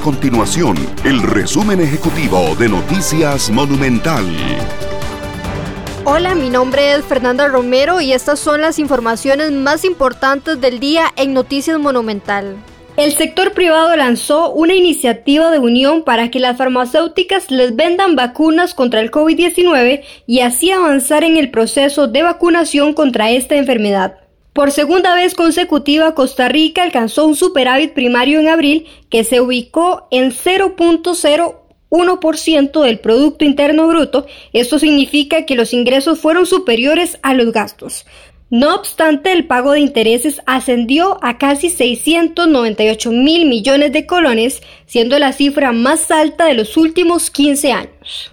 continuación el resumen ejecutivo de Noticias Monumental. Hola, mi nombre es Fernanda Romero y estas son las informaciones más importantes del día en Noticias Monumental. El sector privado lanzó una iniciativa de unión para que las farmacéuticas les vendan vacunas contra el COVID-19 y así avanzar en el proceso de vacunación contra esta enfermedad. Por segunda vez consecutiva, Costa Rica alcanzó un superávit primario en abril que se ubicó en 0.01% del Producto Interno Bruto. Esto significa que los ingresos fueron superiores a los gastos. No obstante, el pago de intereses ascendió a casi 698 mil millones de colones, siendo la cifra más alta de los últimos 15 años.